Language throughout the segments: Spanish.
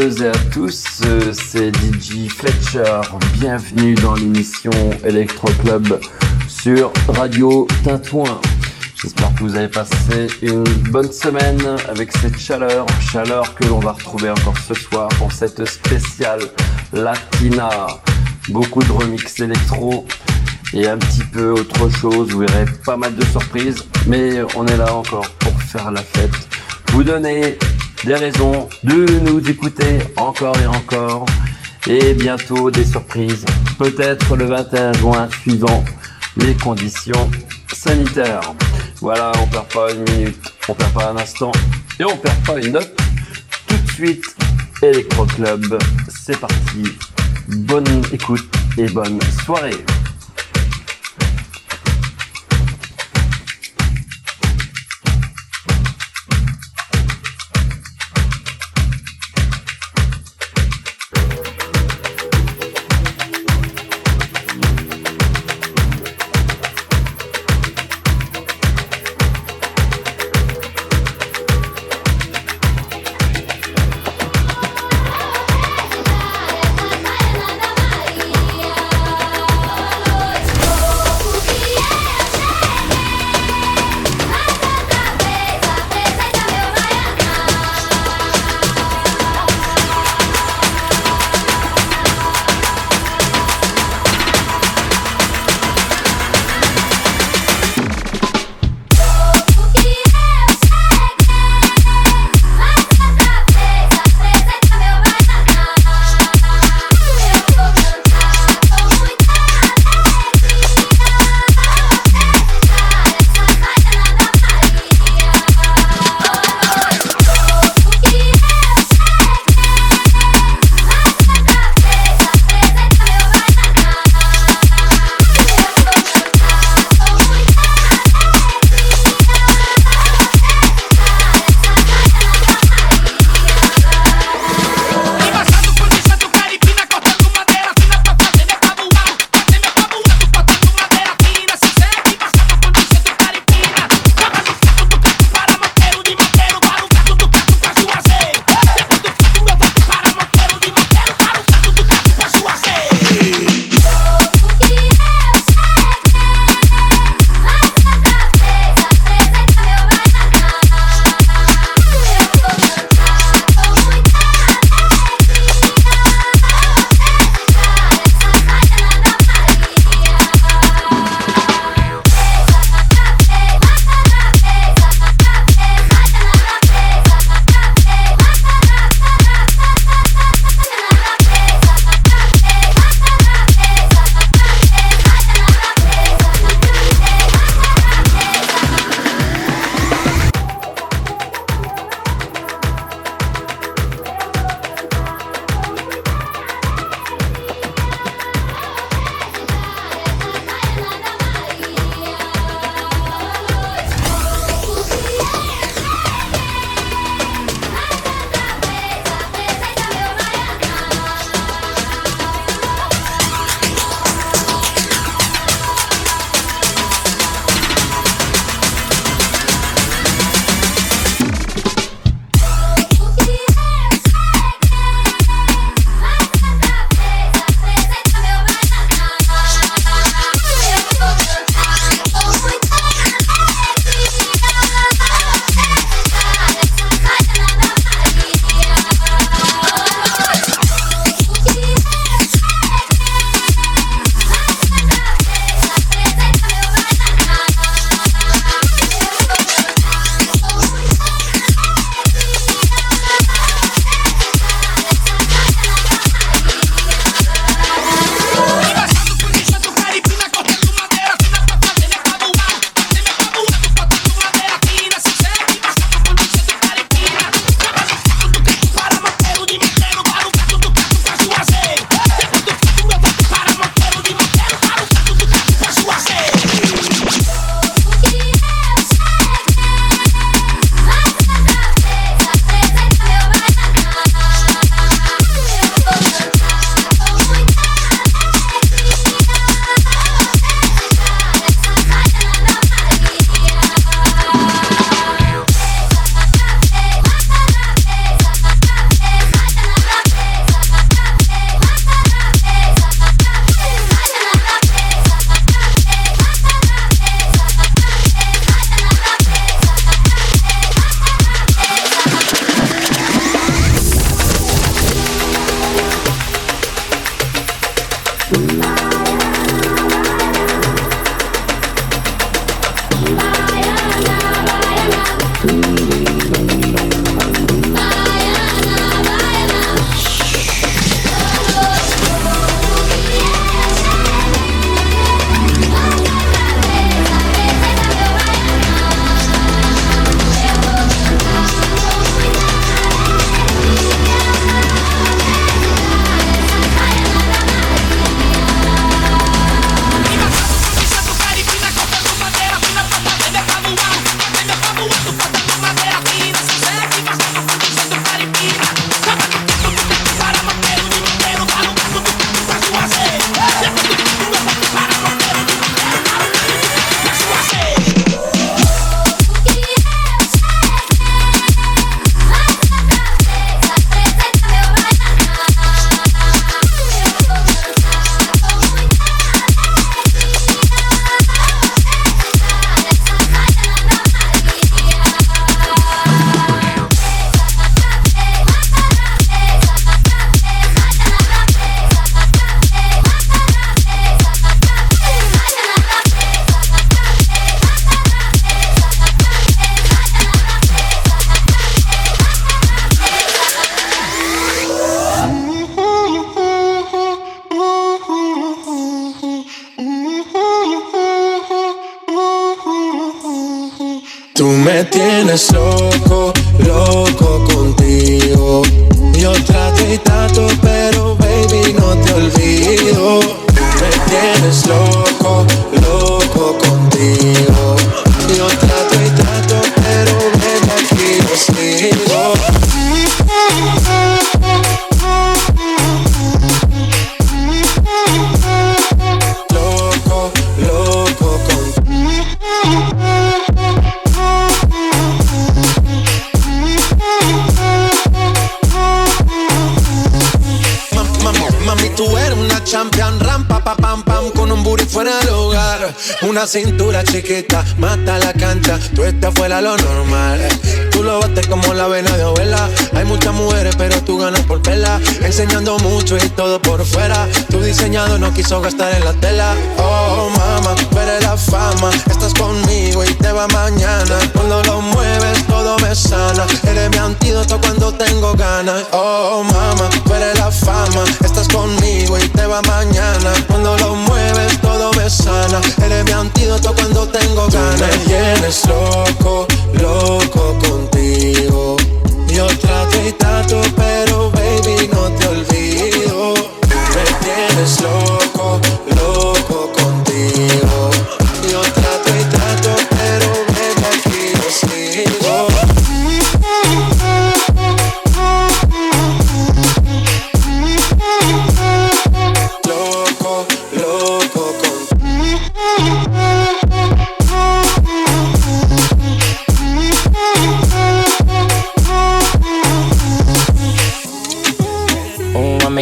Et à tous, c'est DJ Fletcher. Bienvenue dans l'émission Electro Club sur Radio Tintouin. J'espère que vous avez passé une bonne semaine avec cette chaleur, chaleur que l'on va retrouver encore ce soir pour cette spéciale Latina. Beaucoup de remix électro et un petit peu autre chose. Vous verrez pas mal de surprises, mais on est là encore pour faire la fête. Vous donner des raisons de nous écouter encore et encore. Et bientôt des surprises. Peut-être le 21 juin suivant les conditions sanitaires. Voilà, on perd pas une minute, on perd pas un instant et on perd pas une note. Tout de suite, Electro Club, c'est parti. Bonne écoute et bonne soirée.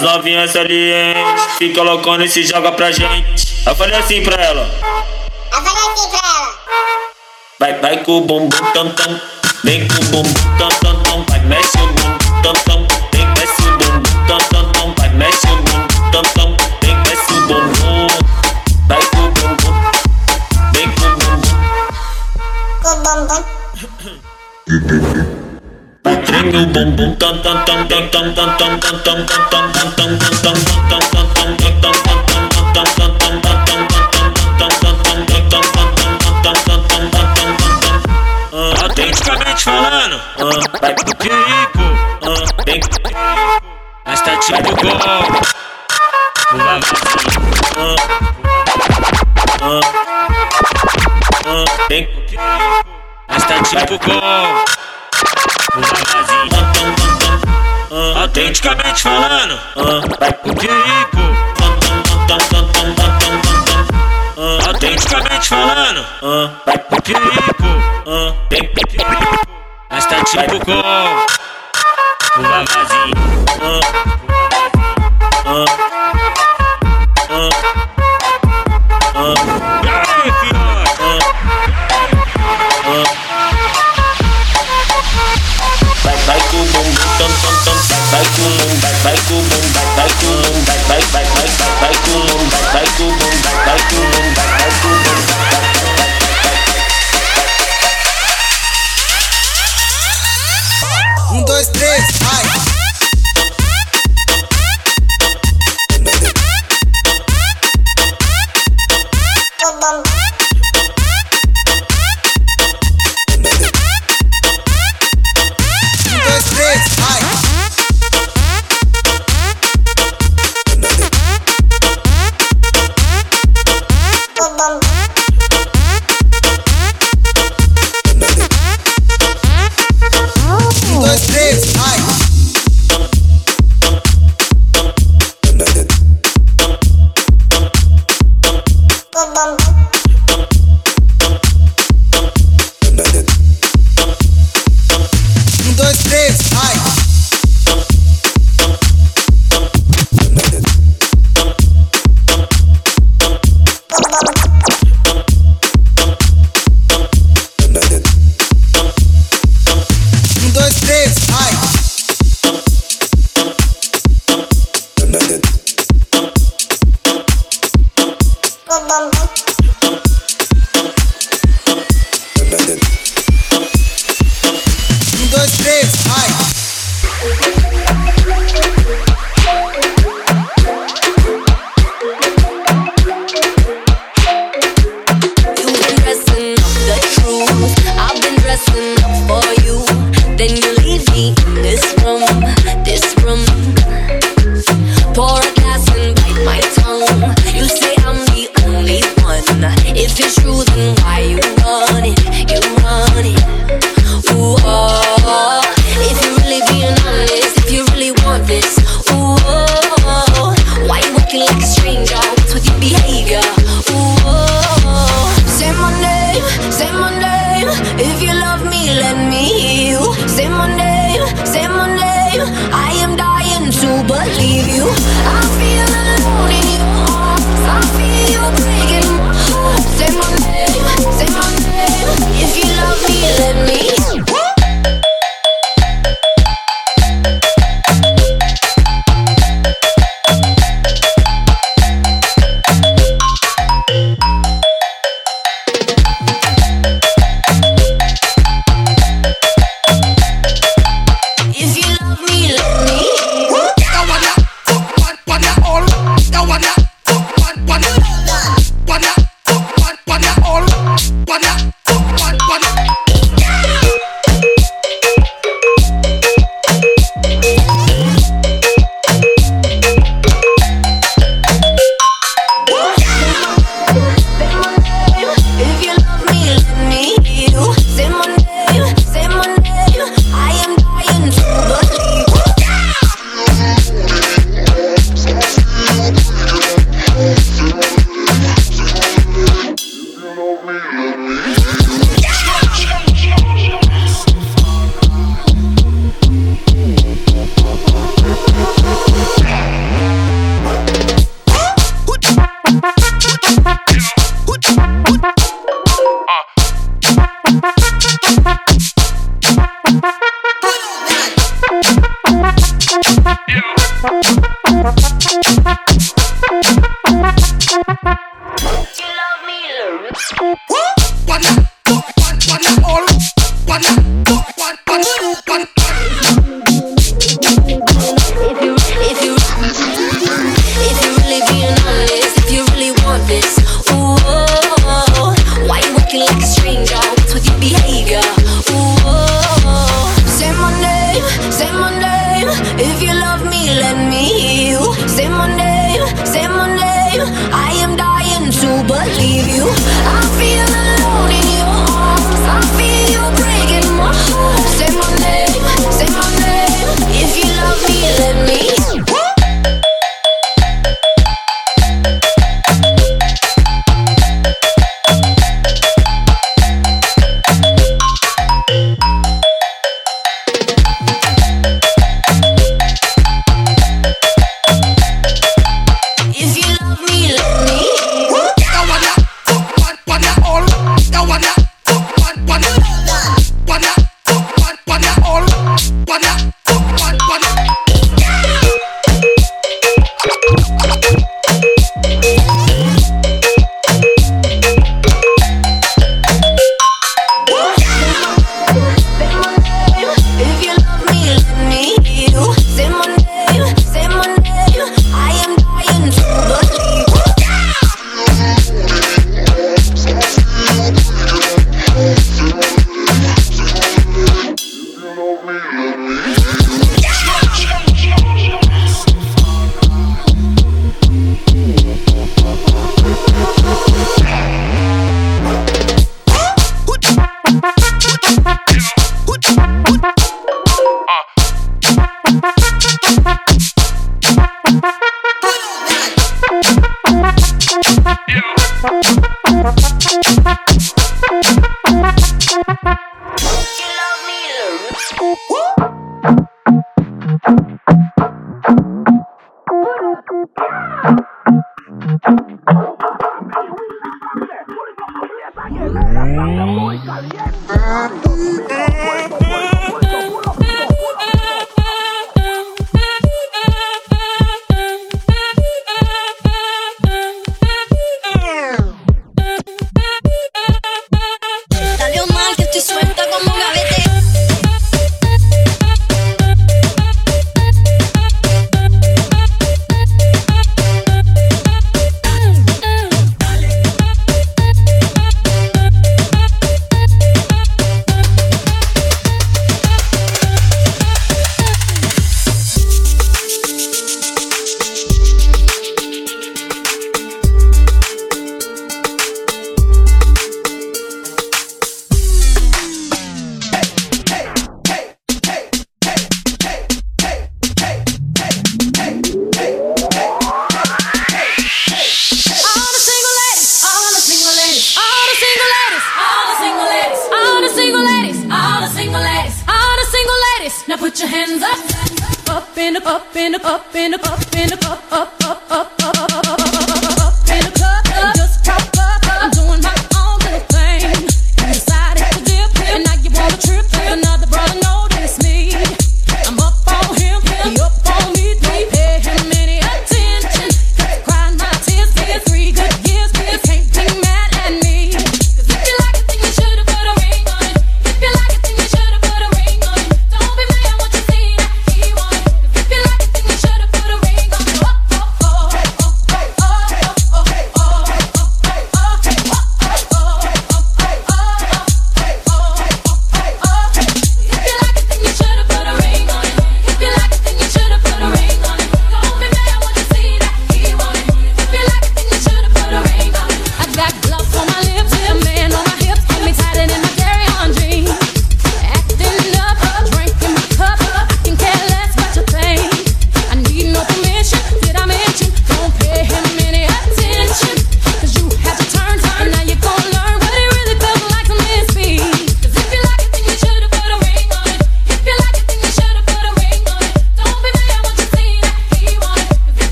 As novinhas ali, se Fica loucona e se joga pra gente. Eu falei assim pra ela. Eu falei assim pra ela. Vai, vai com o bumbum tam tam. Vem com o bumbum tam tam tam. Vai, mexe o bumbum tam tam. Vem, mexe o bumbum tam tam tam. Vai, mexe o bumbum tam tam. Vem, mexe o bumbum. Vai com o bumbum. Vem com o bumbum. Com o bumbum. Vai, treme o bumbum tam tam tam tam tam tam tam tam tam tam. Rico.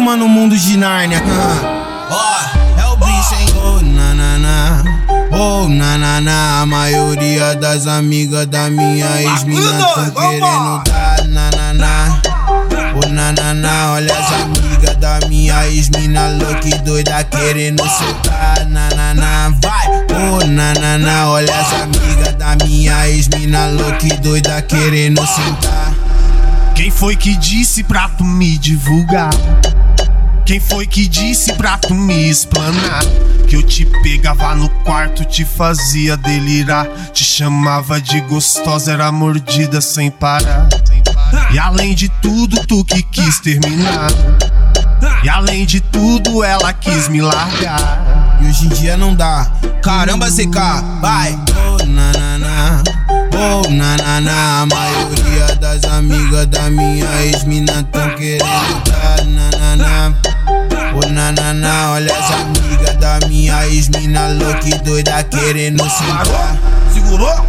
Uma no mundo de Nárnia. Ó, oh, é o bicho, hein? Oh, na, na, na. Oh, na, na, na. A maioria das amigas da minha ex-mina tão querendo dar na, na, na. Oh, na, na, na. Olha as amigas da minha ex-mina louca e doida querendo soltar. Na, na, na. Vai. Oh, na, na, na. Olha as amigas da minha ex-mina louca e doida querendo sentar. Quem foi que disse pra tu me divulgar? Quem foi que disse pra tu me explanar? Que eu te pegava no quarto, te fazia delirar. Te chamava de gostosa, era mordida sem parar. E além de tudo, tu que quis terminar. E além de tudo, ela quis me largar. E hoje em dia não dá. Caramba, CK, vai! Oh, na, na, na. Oh, na, na, na. A maioria das amigas da minha ex-mina tão querendo dar. Na, na, na. Na. Olha as amigas da minha ex-mina louca e doida querendo sentar. Segurou?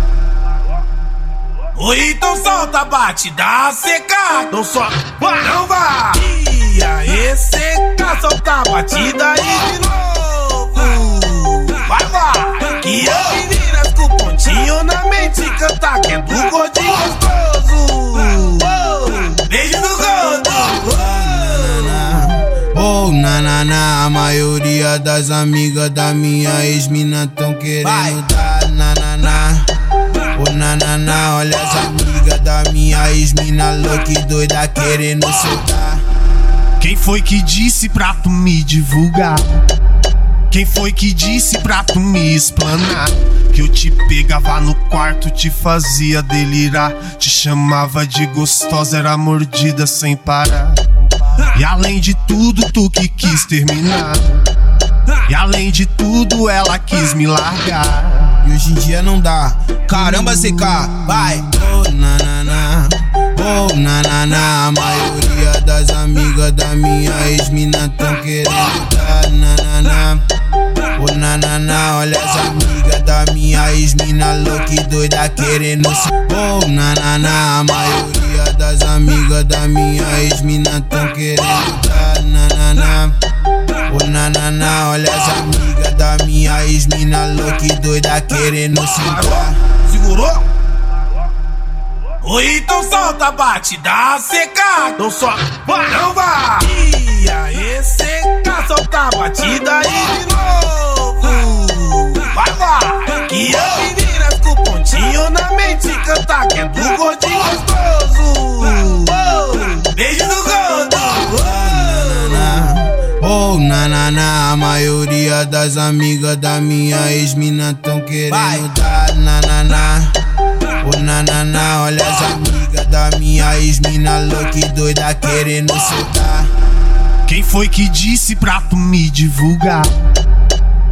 Oi, então solta, bate, dá seca. Não só, não vai. E aí, seca, solta a batida maioria das amigas da minha ex-mina tão querendo dar. Na, na, na. Oh, na, na, na. Olha as amigas da minha ex-mina louca e doida querendo soltar. Quem foi que disse pra tu me divulgar? Quem foi que disse pra tu me explanar? Que eu te pegava no quarto, te fazia delirar. Te chamava de gostosa, era mordida sem parar. E além de tudo, tu que quis terminar. E além de tudo, ela quis me largar. E hoje em dia não dá. Caramba, CK, vai! Oh, na, na, na. Oh, na, na, na. A maioria das amigas da minha ex-mina tão querendo dar. Na, na, na. Oh, na, na, na. Olha as amigas da minha ex-mina louca e doida querendo se. Oh, na, na, na. A maioria das amigas da minha ex-mina tão querendo dar. Na, na, na. Oh, na, na, na. Olha as amigas da minha ex-mina louca e doida querendo sentar. Segurou? Oi, então solta, bate, dá seca. Não só, vai, não vai. E aí, seca, solta a batida aí de novo. Mente canta que é do gordinho gostoso. Beijo do gordo. Oh, na, na, na. A maioria das amigas da minha ex-mina tão querendo dar. Na, na, na. Oh, na, na, na. Olha as amigas da minha ex-mina louca e doida querendo soltar. Quem foi que disse pra tu me divulgar?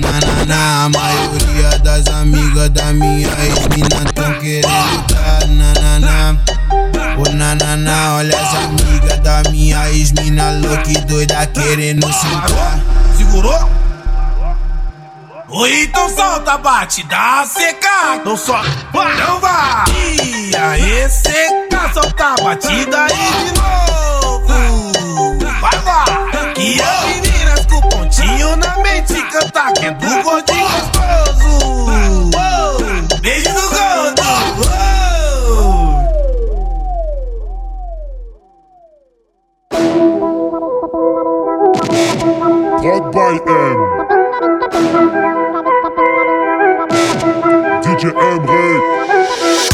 Na, na, na. A maioria das amigas da minha ex-mina tão querendo dar. Na, na, na. Oh, na, na, na. Olha as amigas da minha ex-mina louca e doida querendo sentar. Segurou? Oi, então solta, bate, dá seca. Não só, não vai. E aí, seca, solta a batida aí de novo. Canta que é do gordinho gostoso. Beijo do gordo. By M. DJ M Ray.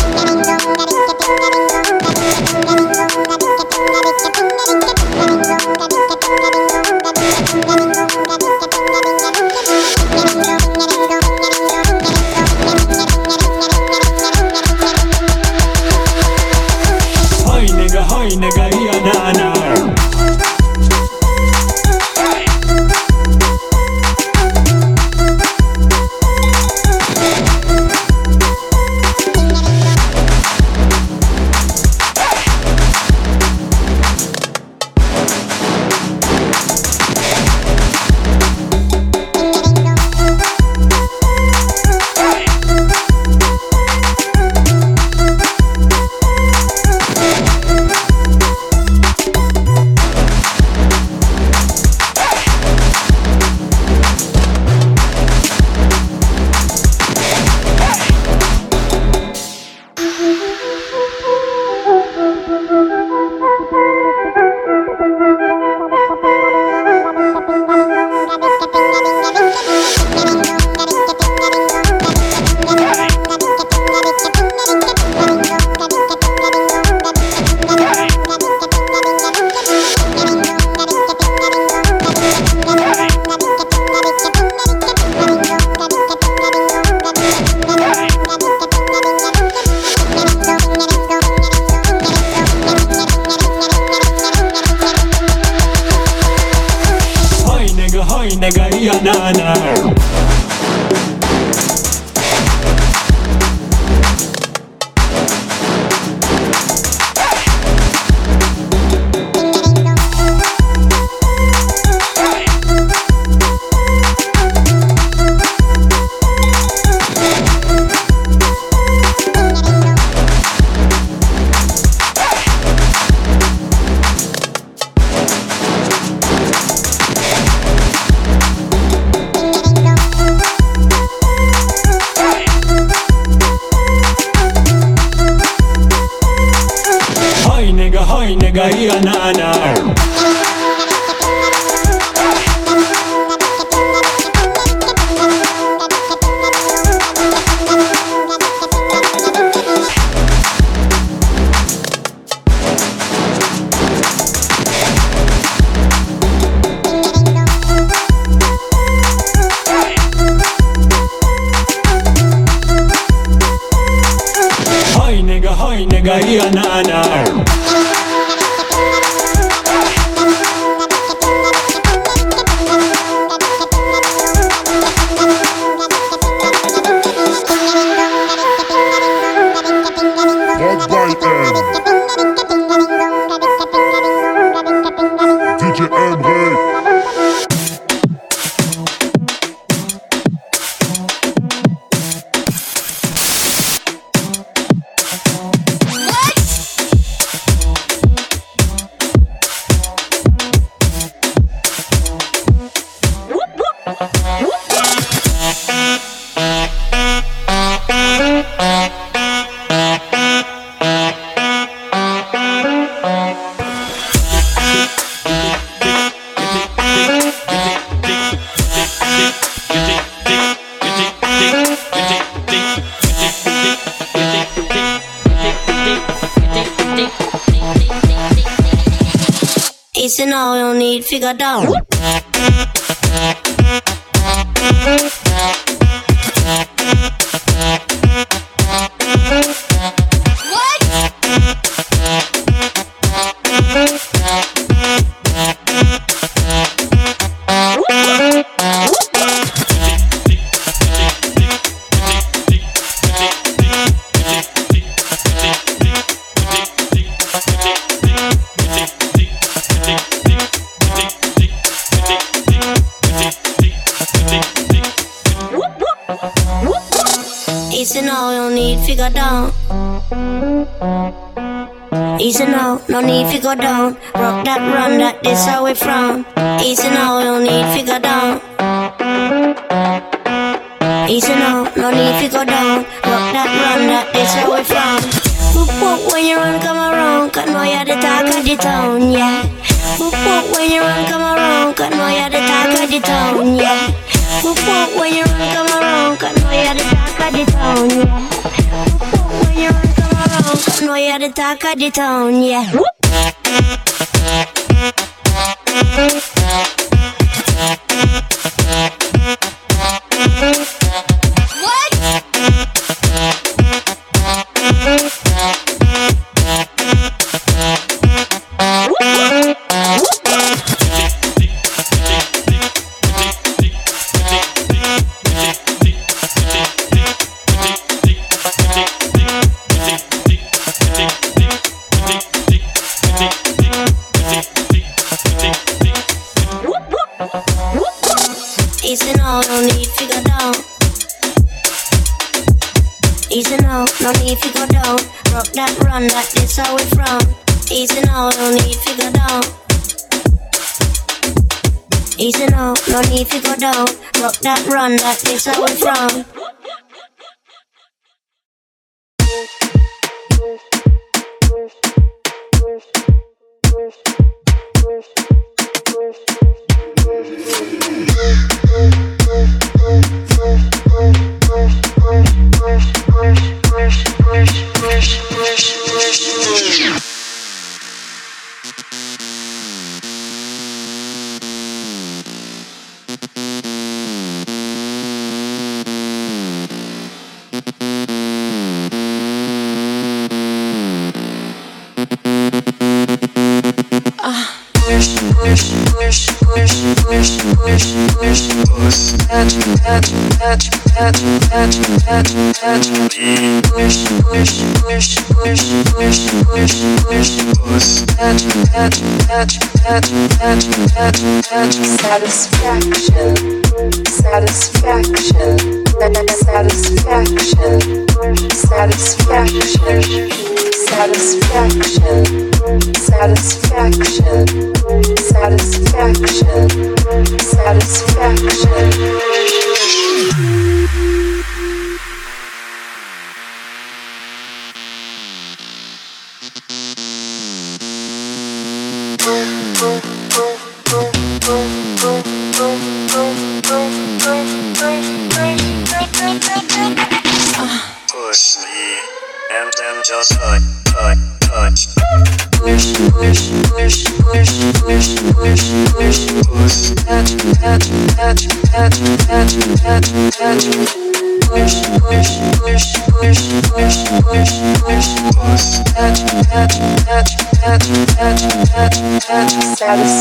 she got down. This how we from. Easy now, don't need figure down. Easy now, no need figure down. Rock that run, that this how we from. Whoop whoop when you run, come around. Cause know you're the talk of the town, yeah. Whoop whoop when you run, come around. Cause know you're the talk of the town, yeah. Whoop whoop when you run, come around. Cause know you're the talk of the town, yeah. Whoop whoop when you run, come around. Cause know you're the talk of the town, yeah. Rock that, run that, bitch, I was wrong. Push, push, push, push, push, push, push, push. touch, touch, touch, touch. Push, push, push, push, push, push, push, push. Touch, touch, touch, touch, touch, touch, touch. Satisfaction, satisfaction, satisfaction, satisfaction, satisfaction, satisfaction, satisfaction, satisfaction. Thank you. satisfied.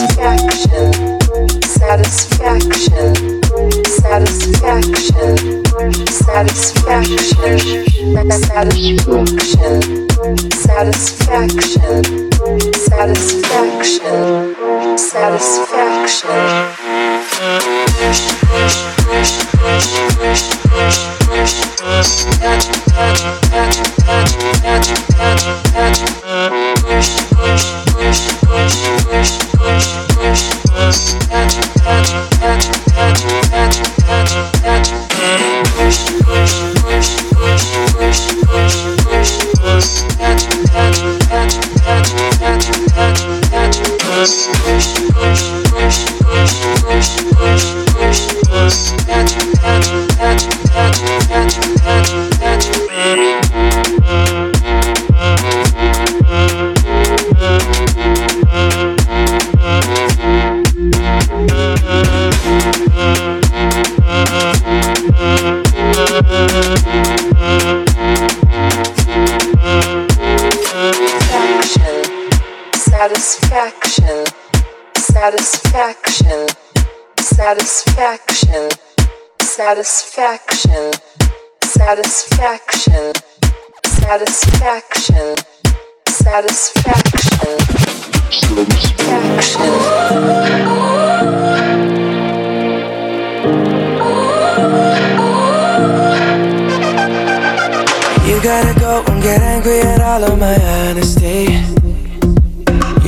Satisfaction, satisfaction, satisfaction, satisfaction, satisfaction, satisfaction, satisfaction, You gotta go and get angry at all of my honesty.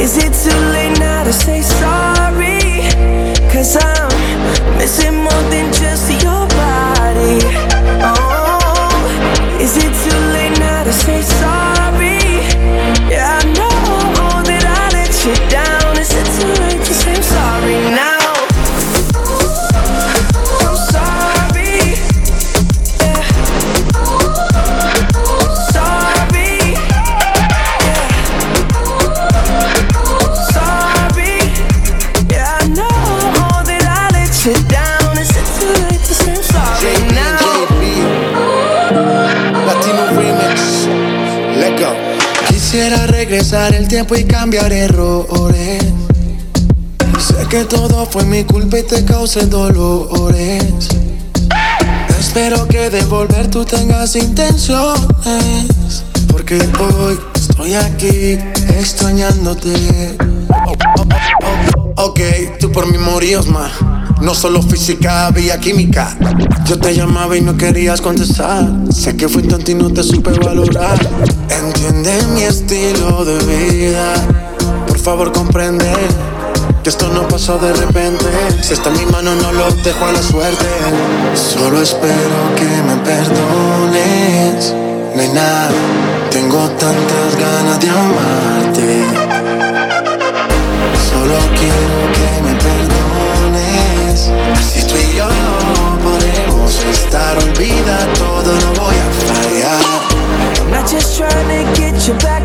Is it too late now to say sorry? Cause I'm missing more than just your body. Oh, is it too late now to say sorry? Yeah, I know that I let you down. Regresar el tiempo y cambiar errores. Sé que todo fue mi culpa y te causé dolores. Espero que de volver tú tengas intenciones. Porque hoy estoy aquí extrañándote. Oh, oh, oh, oh. Ok, tú por mí morías más. No solo física, había química. Yo te llamaba y no querías contestar. Sé que fui tonto y no te supe valorar. Entiende mi estilo de vida. Por favor, comprende que esto no pasó de repente. Si está en mi mano, no lo dejo a la suerte. Solo espero que me perdones. Nena, tengo tantas ganas de amarte. Solo quiero que me perdones. Estar, olvida todo, no voy a fallar. I'm not just trying to get you back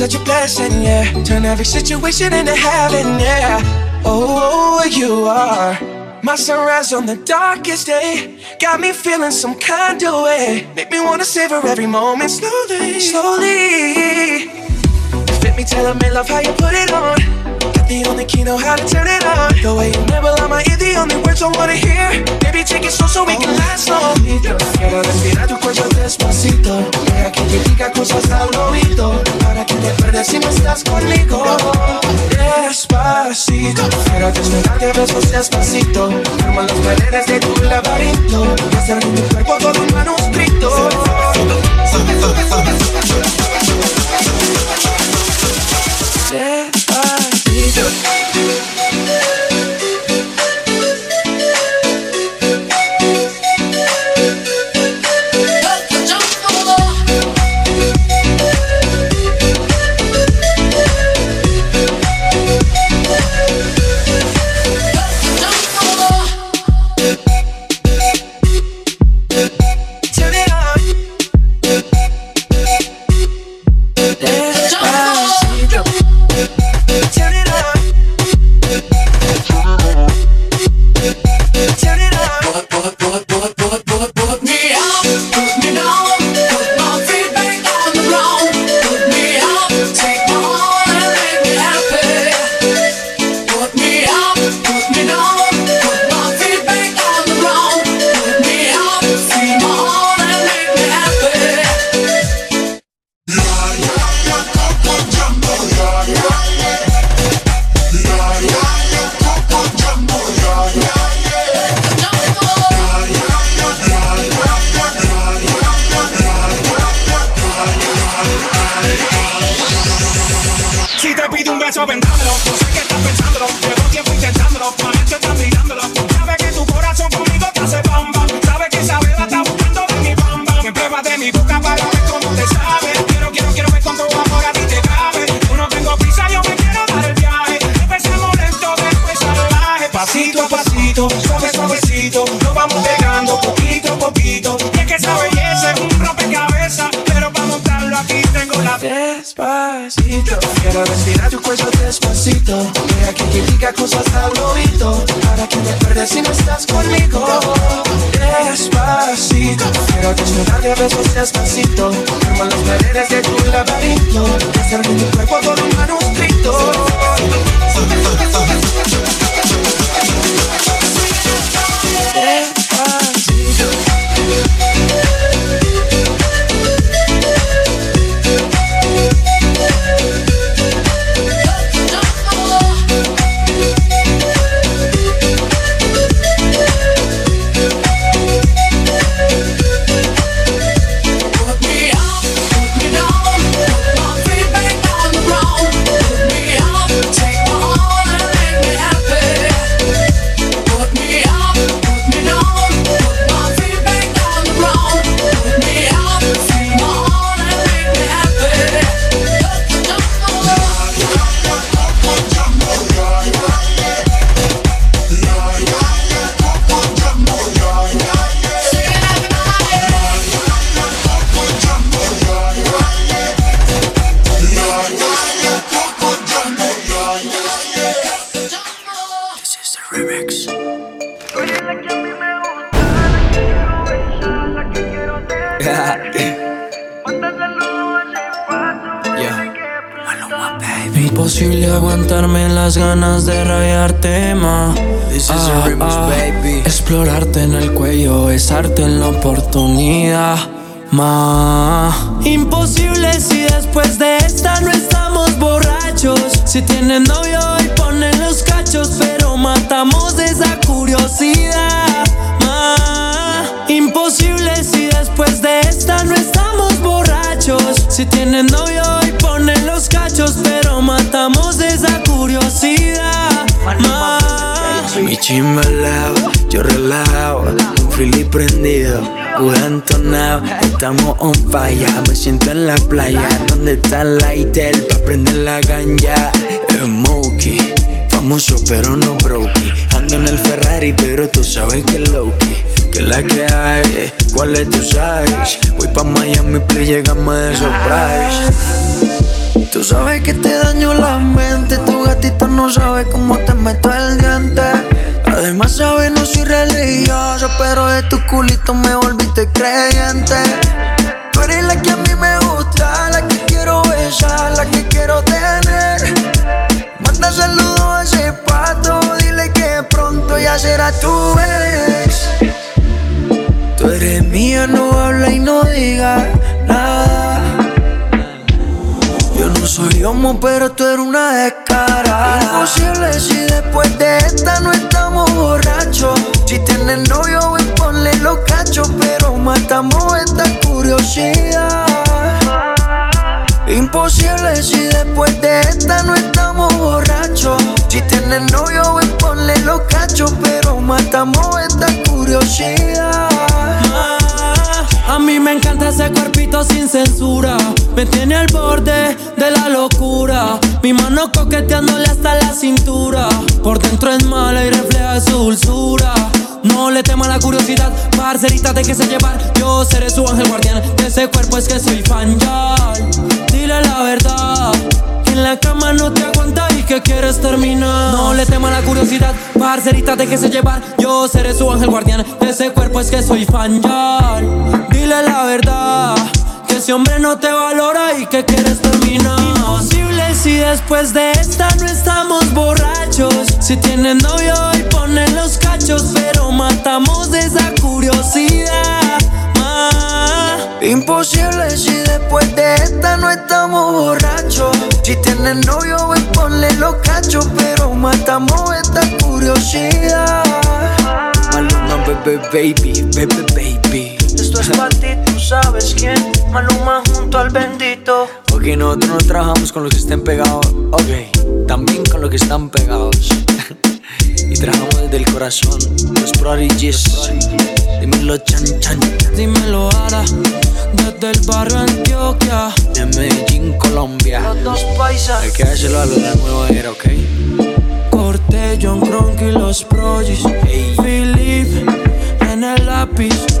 such a blessing, yeah. Turn every situation into heaven, yeah. Oh, you are my sunrise on the darkest day. Got me feeling some kind of way. Make me wanna savor every moment slowly, slowly. Fit me, tell me, love how you put it on. The only key know how to turn it on. The way you never lie, my ear, the only words I wanna hear. Baby, take it slow so we can last long. Quiero respirar tu cuello despacito. Deja que te diga cosas al oído. Para que te pierdas si no estás conmigo. Despacito. Quiero desnudarte a besos despacito. Arma los paredes de tu laberinto. Y hacer de tu cuerpo todo un manuscrito. Despacito. Prendido, un entonado, estamos on fire, me siento en la playa, donde está el lighter, pa' prender la ganja, Smokey, famoso pero no brokey, ando en el Ferrari pero tú sabes que es lowkey, que la que hay, cuál es tu size, voy pa' Miami, play, llegamos de surprise. Tú sabes que te daño la mente, tu gatito no sabe cómo te meto el diente. Además sabes no soy religioso, pero de tu culito me volviste creyente. Tú eres la que a mí me gusta, la que quiero besar, la que quiero tener. Manda saludos a ese pato, dile que pronto ya será tu vez. Tú eres mía, no habla y no diga soy homo, pero tú eres una descarada. Imposible si después de esta no estamos borrachos. Si tienes novio, ven, ponle los cachos, pero matamos esta curiosidad. Imposible si después de esta no estamos borrachos. Si tienes novio, ven, ponle los cachos, pero matamos esta curiosidad. A mí me encanta ese cuerpito sin censura. Me tiene al borde de la locura. Mi mano coqueteándole hasta la cintura. Por dentro es mala y refleja su dulzura. No le tema la curiosidad, parcerita de que se llevar. Yo seré su ángel guardián. De ese cuerpo es que soy fan ya. Dile la verdad. En la cama no te aguanta y que quieres terminar. No le tema la curiosidad, parcerita de que se llevar. Yo seré su ángel guardián. De ese cuerpo es que soy fan ya. Dile la verdad. Que ese hombre no te valora y que quieres terminar. Imposible si después de esta no estamos borrachos. Si tienes novio y ponen los cachos, pero matamos esa curiosidad. Imposible si después de esta no estamos borrachos. Si tienes novio, ven, ponle los cachos, pero matamos esta curiosidad. Maluma, bebé, baby, bebé, baby. Esto es para ti, tú sabes quién. Maluma junto al bendito. Porque nosotros no trabajamos con los que estén pegados, ok. También con los que están pegados. y trabajamos desde el corazón. Los prodigies. Dímelo, chan, chan. Dímelo, Ara. Desde el barrio Antioquia. De Medellín, Colombia. Los dos paisas. Hay que dárselo a lo de la nueva era, ok. Corté, John Kronk y los Progis. Philip en el lápiz.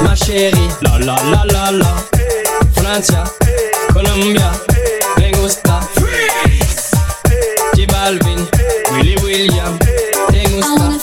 ma chérie. La la la la la. Francia, Colombia, me gusta. J Balvin, Willy William, te gusta.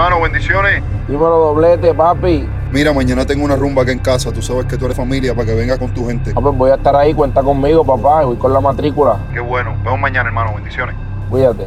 Hermano, bendiciones. Dímelo doblete, papi. Mira, mañana tengo una rumba aquí en casa. Tú sabes que tú eres familia para que vengas con tu gente. Ah, pues voy a estar ahí, cuenta conmigo, papá. y Voy con la matrícula. Qué bueno. Vemos mañana, hermano. Bendiciones. Cuídate.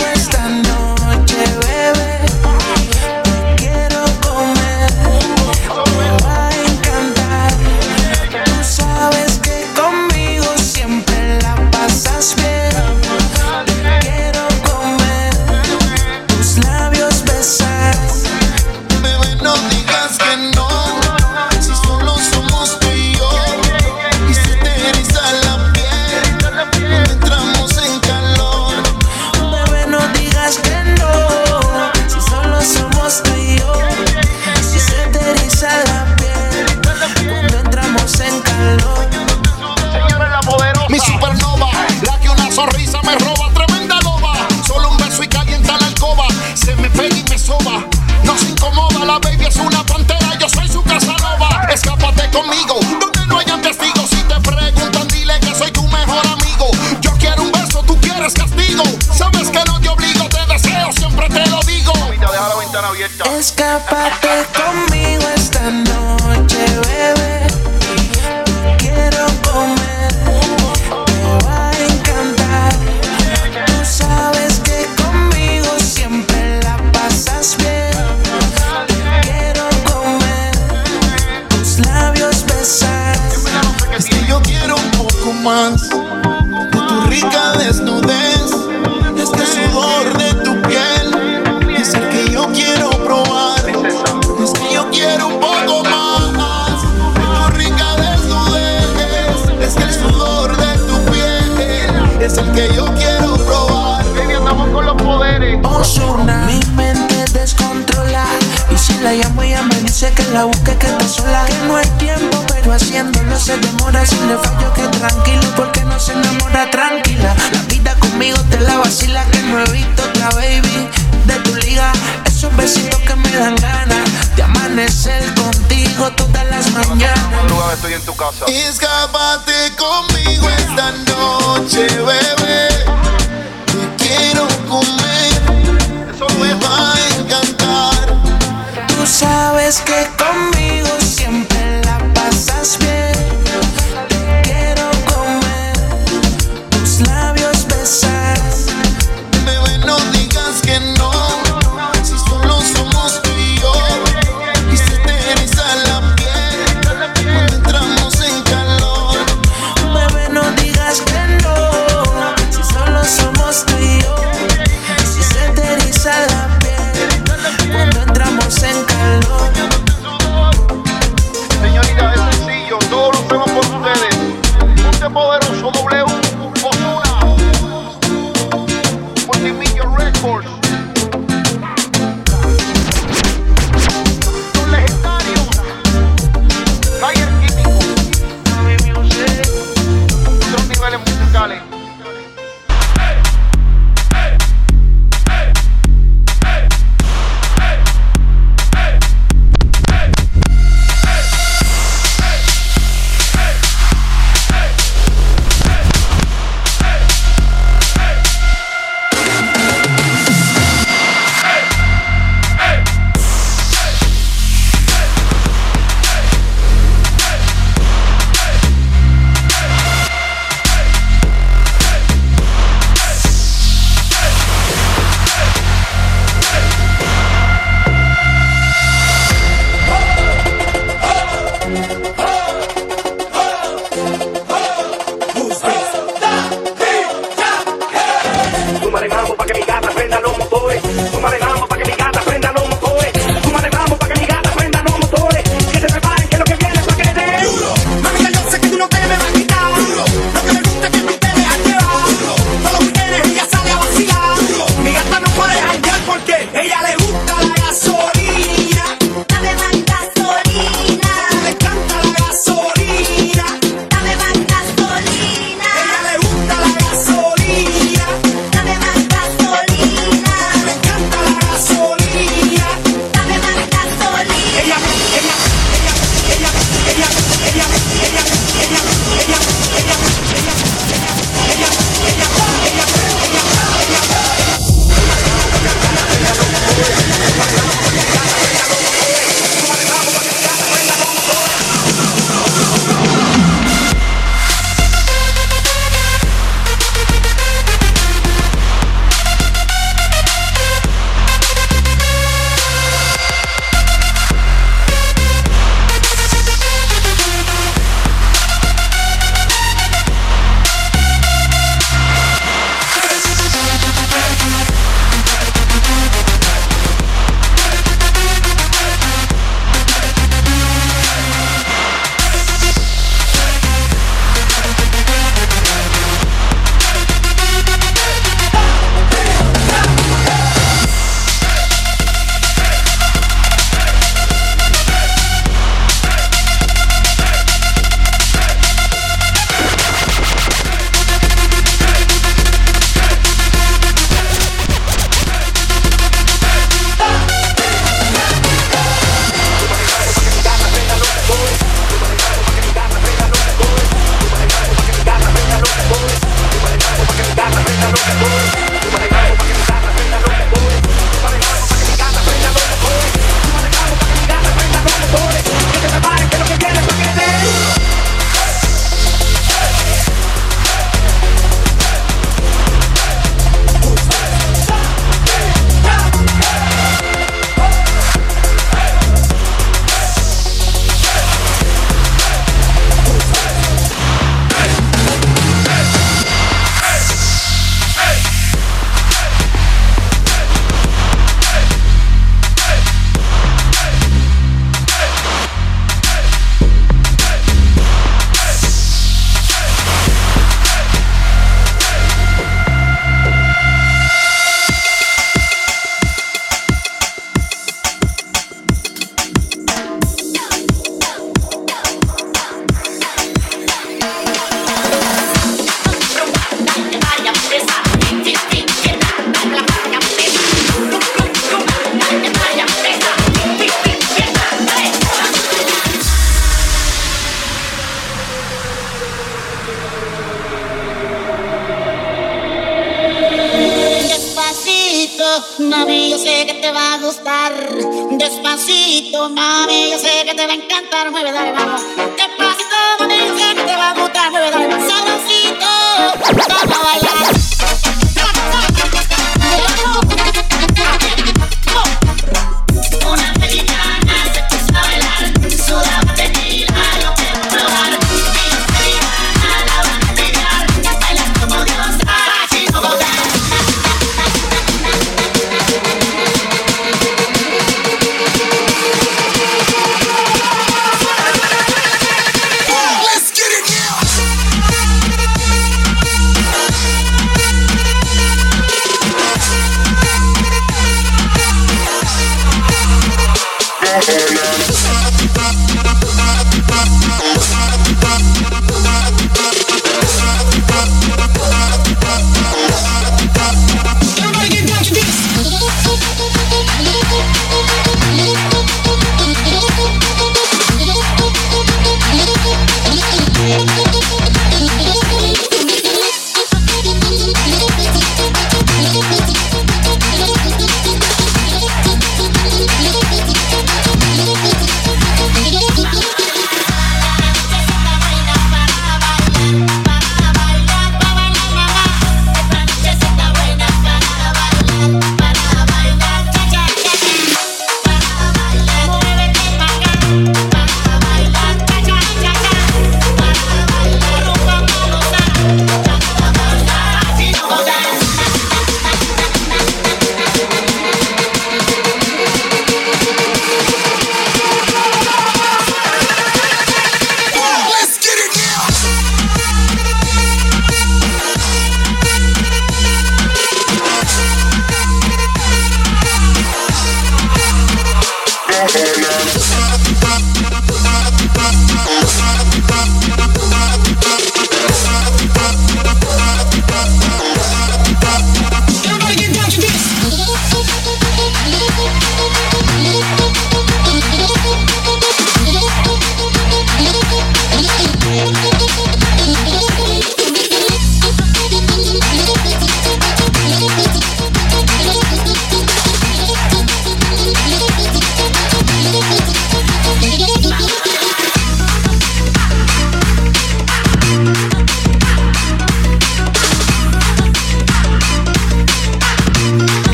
casa. Escápate conmigo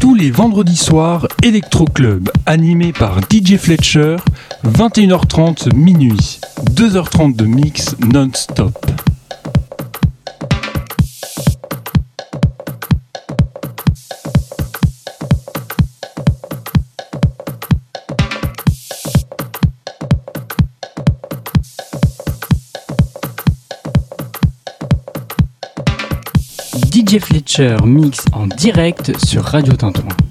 tous les vendredis soirs Electro Club, animé par DJ Fletcher, 21h30 minuit, 2h30 de mix non-stop. DJ Fletcher mixe en direct sur Radio Tintouin.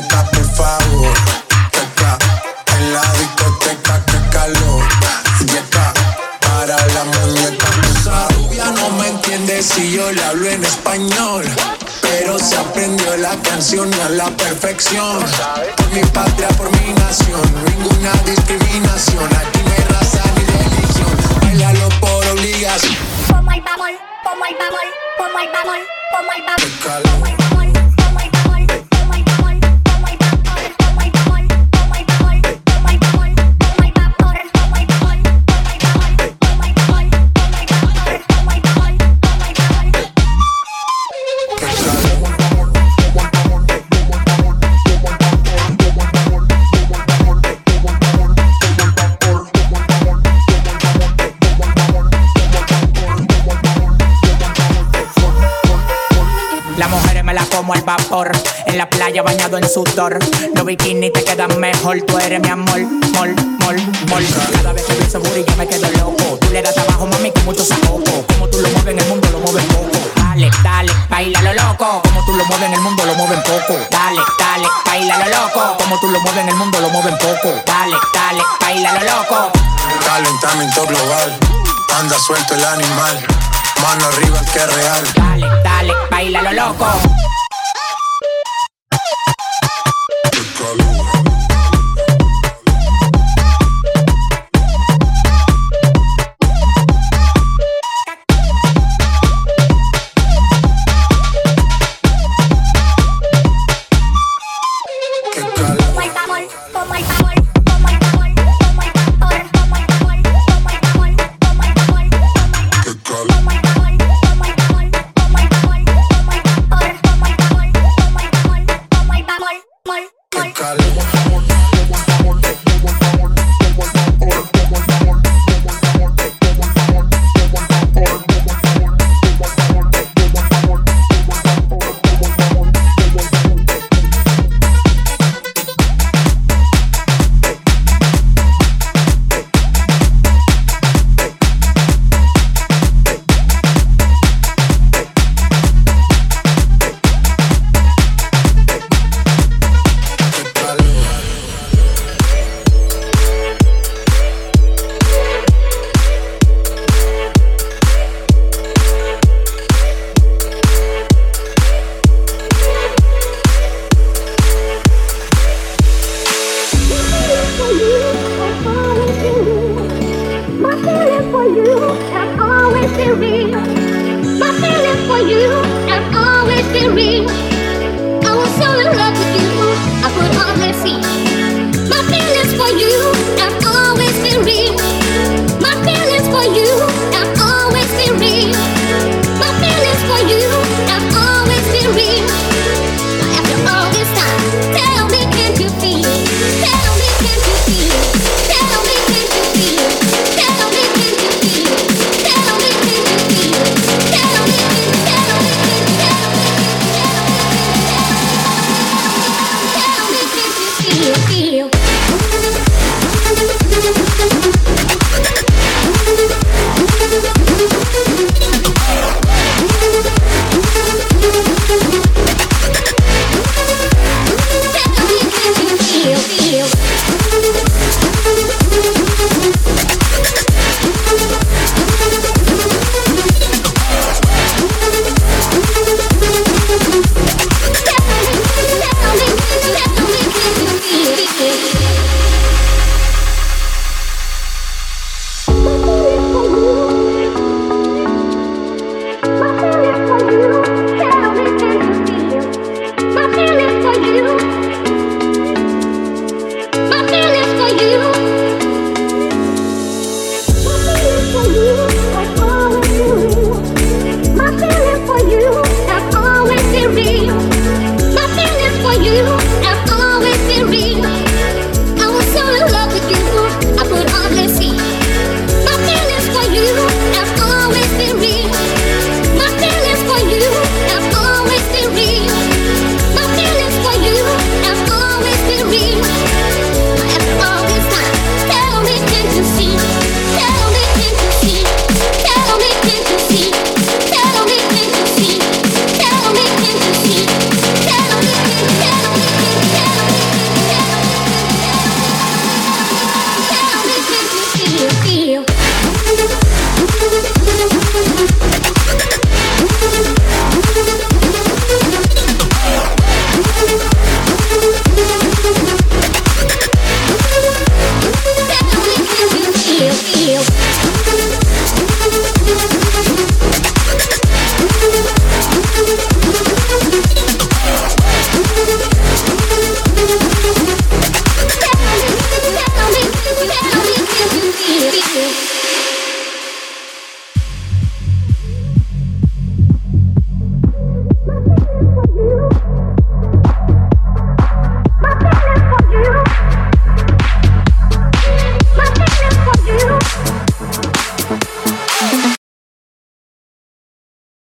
está sudor. Los bikinis te quedan mejor. Tú eres mi amor, mol, mol, mol. Cada vez que ese booty yo me quedo loco. Tú le das trabajo, mami, con mucho sacoco. Como tú lo mueves en el mundo, lo mueves poco. Dale, dale, baila lo loco. Como tú lo mueves en el mundo, lo mueven poco. Dale, dale, baila lo loco. Como tú lo mueves en el mundo, lo mueven poco. Dale, dale, baila lo loco. Calentamiento global, anda suelto el animal, mano arriba que real. Dale, dale, baila lo loco. You has always been real. My feeling for you has always been real. I was so in love with you, I could hardly see. My feelings for you